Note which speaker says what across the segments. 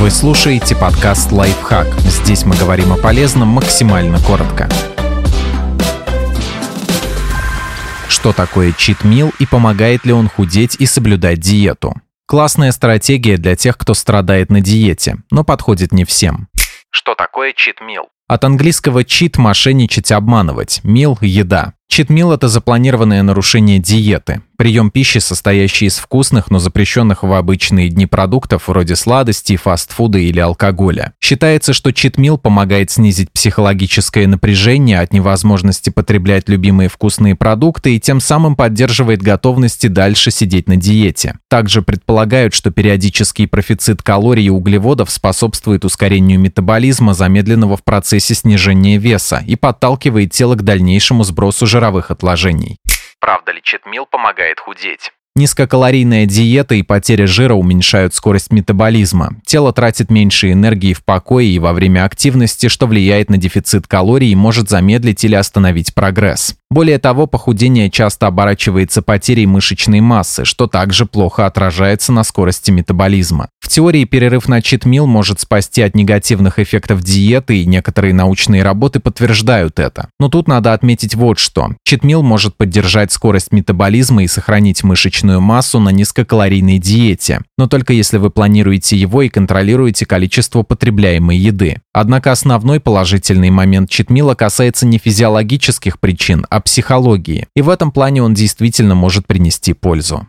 Speaker 1: Вы слушаете подкаст «Лайфхак». Здесь мы говорим о полезном максимально коротко. Что такое читмил и помогает ли он худеть и соблюдать диету? Классная стратегия для тех, кто страдает на диете, но подходит не всем.
Speaker 2: Что такое читмил?
Speaker 1: От английского cheat – мошенничать, обманывать, мил – еда. Читмил – это запланированное нарушение диеты. Прием пищи, состоящий из вкусных, но запрещенных в обычные дни продуктов вроде сладостей, фастфуда или алкоголя. Считается, что читмил помогает снизить психологическое напряжение от невозможности потреблять любимые вкусные продукты и тем самым поддерживает готовность и дальше сидеть на диете. Также предполагают, что периодический профицит калорий и углеводов способствует ускорению метаболизма, замедленного в процессе снижения веса, и подталкивает тело к дальнейшему сбросу жира жировых отложений.
Speaker 2: Правда ли читмил помогает худеть?
Speaker 1: Низкокалорийная диета и потеря жира уменьшают скорость метаболизма. Тело тратит меньше энергии в покое и во время активности, что влияет на дефицит калорий и может замедлить или остановить прогресс. Более того, похудение часто оборачивается потерей мышечной массы, что также плохо отражается на скорости метаболизма. В теории перерыв на читмил может спасти от негативных эффектов диеты, и некоторые научные работы подтверждают это. Но тут надо отметить вот что. Читмил может поддержать скорость метаболизма и сохранить мышечную массу на низкокалорийной диете, но только если вы планируете его и контролируете количество потребляемой еды. Однако основной положительный момент читмила касается не физиологических причин, а психологии, и в этом плане он действительно может принести пользу.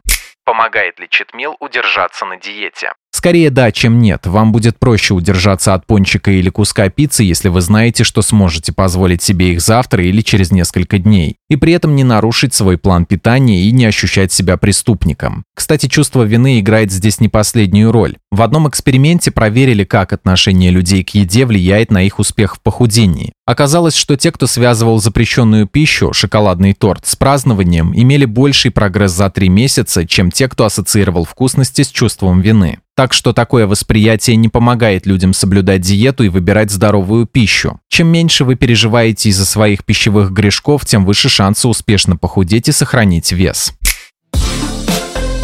Speaker 2: Помогает ли читмил удержаться на диете?
Speaker 1: Скорее да, чем нет. Вам будет проще удержаться от пончика или куска пиццы, если вы знаете, что сможете позволить себе их завтра или через несколько дней. И при этом не нарушить свой план питания и не ощущать себя преступником. Кстати, чувство вины играет здесь не последнюю роль. В одном эксперименте проверили, как отношение людей к еде влияет на их успех в похудении. Оказалось, что те, кто связывал запрещенную пищу, шоколадный торт, с празднованием, имели больший прогресс за три месяца, чем те, кто ассоциировал вкусности с чувством вины. Так что такое восприятие не помогает людям соблюдать диету и выбирать здоровую пищу. Чем меньше вы переживаете из-за своих пищевых грешков, тем выше шансы успешно похудеть и сохранить вес.